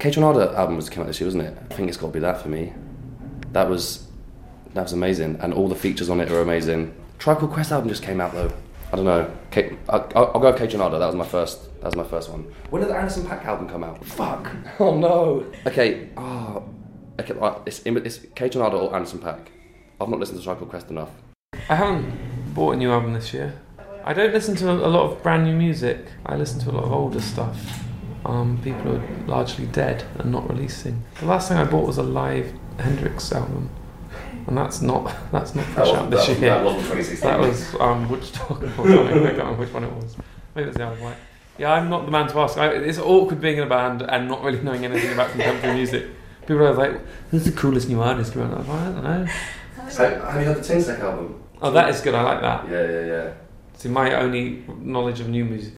Kaytranada album was came out this year, wasn't it? I think it's got to be that for me. That was that was amazing, and all the features on it are amazing. Tribe Called Quest album just came out though. I don't know. K- I'll, I'll I'll go Kaytranada. That was my first. That was my first one. When did the Anderson .Paak album come out? Fuck. Oh no. Okay. Oh. Okay. Ah, it's it's Kaytranada or Anderson .Paak. I've not listened to Tribe Called Quest enough. I haven't bought a new album this year. I don't listen to a lot of brand new music. I listen to a lot of older stuff. Um, people are largely dead and not releasing. The last thing I bought was a live Hendrix album, and that's not that's not fresh out this year. wasn't 2016. That was um, Woodstock or something. I can't remember which one it was. Maybe it was the of Wight. Yeah, I'm not the man to ask. I, it's awkward being in a band and not really knowing anything about contemporary music. People are like, "Who's the coolest new artist?" around?" I'm like, I don't know. So, have you heard the Tinsec album? Oh, that is good. I like that. Yeah, yeah, yeah. See, my only knowledge of new music